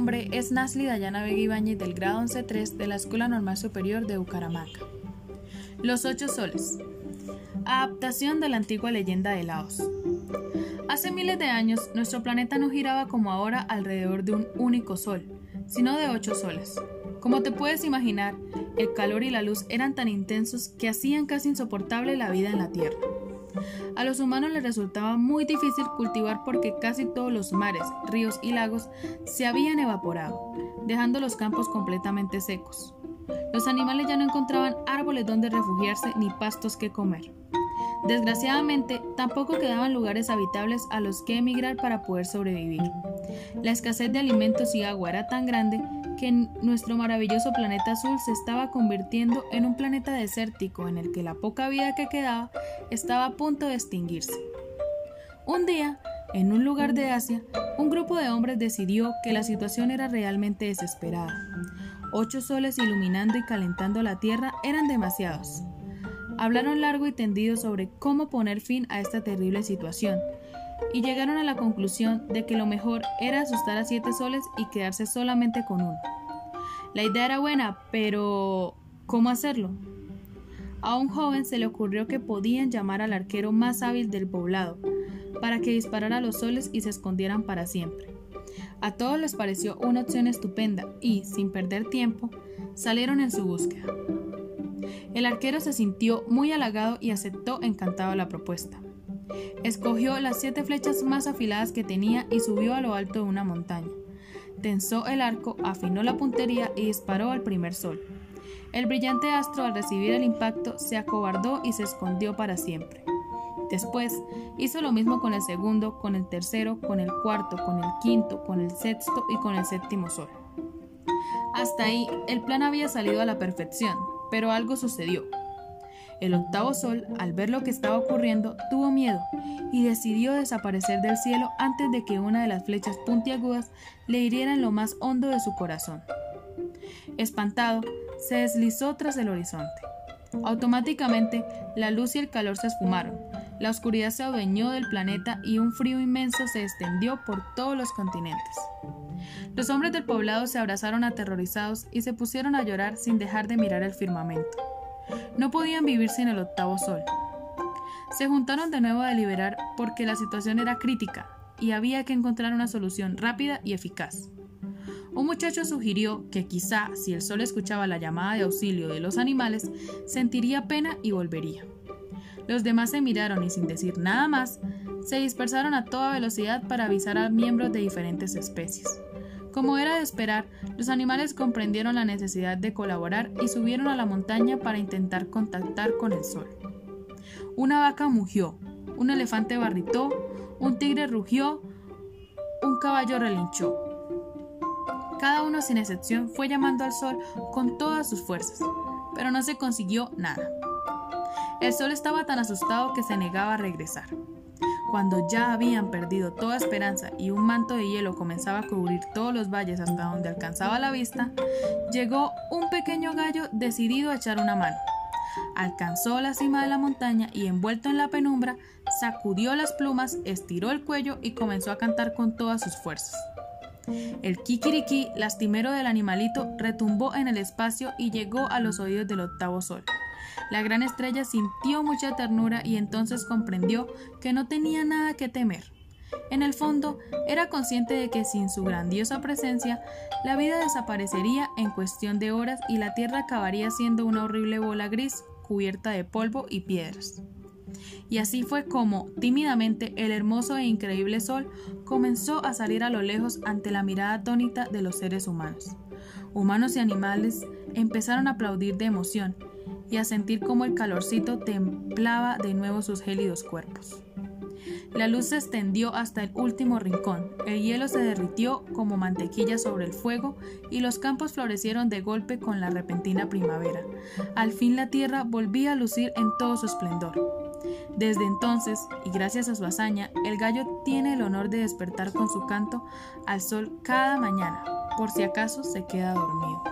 nombre es Nasli Dayana Vega del grado 11-3 de la Escuela Normal Superior de Bucaramanga. Los ocho soles. Adaptación de la antigua leyenda de Laos. Hace miles de años, nuestro planeta no giraba como ahora alrededor de un único sol, sino de ocho soles. Como te puedes imaginar, el calor y la luz eran tan intensos que hacían casi insoportable la vida en la Tierra. A los humanos les resultaba muy difícil cultivar porque casi todos los mares, ríos y lagos se habían evaporado, dejando los campos completamente secos. Los animales ya no encontraban árboles donde refugiarse ni pastos que comer. Desgraciadamente, tampoco quedaban lugares habitables a los que emigrar para poder sobrevivir. La escasez de alimentos y agua era tan grande que nuestro maravilloso planeta azul se estaba convirtiendo en un planeta desértico en el que la poca vida que quedaba estaba a punto de extinguirse. Un día, en un lugar de Asia, un grupo de hombres decidió que la situación era realmente desesperada. Ocho soles iluminando y calentando la tierra eran demasiados. Hablaron largo y tendido sobre cómo poner fin a esta terrible situación y llegaron a la conclusión de que lo mejor era asustar a siete soles y quedarse solamente con uno. La idea era buena, pero ¿cómo hacerlo? A un joven se le ocurrió que podían llamar al arquero más hábil del poblado para que disparara a los soles y se escondieran para siempre. A todos les pareció una opción estupenda y, sin perder tiempo, salieron en su búsqueda. El arquero se sintió muy halagado y aceptó encantado la propuesta. Escogió las siete flechas más afiladas que tenía y subió a lo alto de una montaña. Tensó el arco, afinó la puntería y disparó al primer sol. El brillante astro al recibir el impacto se acobardó y se escondió para siempre. Después hizo lo mismo con el segundo, con el tercero, con el cuarto, con el quinto, con el sexto y con el séptimo sol. Hasta ahí el plan había salido a la perfección, pero algo sucedió. El octavo sol, al ver lo que estaba ocurriendo, tuvo miedo y decidió desaparecer del cielo antes de que una de las flechas puntiagudas le hiriera en lo más hondo de su corazón. Espantado, se deslizó tras el horizonte. Automáticamente, la luz y el calor se esfumaron, la oscuridad se adueñó del planeta y un frío inmenso se extendió por todos los continentes. Los hombres del poblado se abrazaron aterrorizados y se pusieron a llorar sin dejar de mirar el firmamento. No podían vivir sin el octavo sol. Se juntaron de nuevo a deliberar porque la situación era crítica y había que encontrar una solución rápida y eficaz. Un muchacho sugirió que quizá si el sol escuchaba la llamada de auxilio de los animales, sentiría pena y volvería. Los demás se miraron y sin decir nada más, se dispersaron a toda velocidad para avisar a miembros de diferentes especies. Como era de esperar, los animales comprendieron la necesidad de colaborar y subieron a la montaña para intentar contactar con el sol. Una vaca mugió, un elefante barritó, un tigre rugió, un caballo relinchó. Cada uno sin excepción fue llamando al sol con todas sus fuerzas, pero no se consiguió nada. El sol estaba tan asustado que se negaba a regresar. Cuando ya habían perdido toda esperanza y un manto de hielo comenzaba a cubrir todos los valles hasta donde alcanzaba la vista, llegó un pequeño gallo decidido a echar una mano. Alcanzó la cima de la montaña y envuelto en la penumbra, sacudió las plumas, estiró el cuello y comenzó a cantar con todas sus fuerzas. El kikiriki lastimero del animalito retumbó en el espacio y llegó a los oídos del octavo sol. La gran estrella sintió mucha ternura y entonces comprendió que no tenía nada que temer. En el fondo, era consciente de que sin su grandiosa presencia, la vida desaparecería en cuestión de horas y la Tierra acabaría siendo una horrible bola gris cubierta de polvo y piedras. Y así fue como, tímidamente, el hermoso e increíble sol comenzó a salir a lo lejos ante la mirada atónita de los seres humanos. Humanos y animales empezaron a aplaudir de emoción, y a sentir cómo el calorcito templaba de nuevo sus gélidos cuerpos. La luz se extendió hasta el último rincón, el hielo se derritió como mantequilla sobre el fuego y los campos florecieron de golpe con la repentina primavera. Al fin la tierra volvía a lucir en todo su esplendor. Desde entonces, y gracias a su hazaña, el gallo tiene el honor de despertar con su canto al sol cada mañana, por si acaso se queda dormido.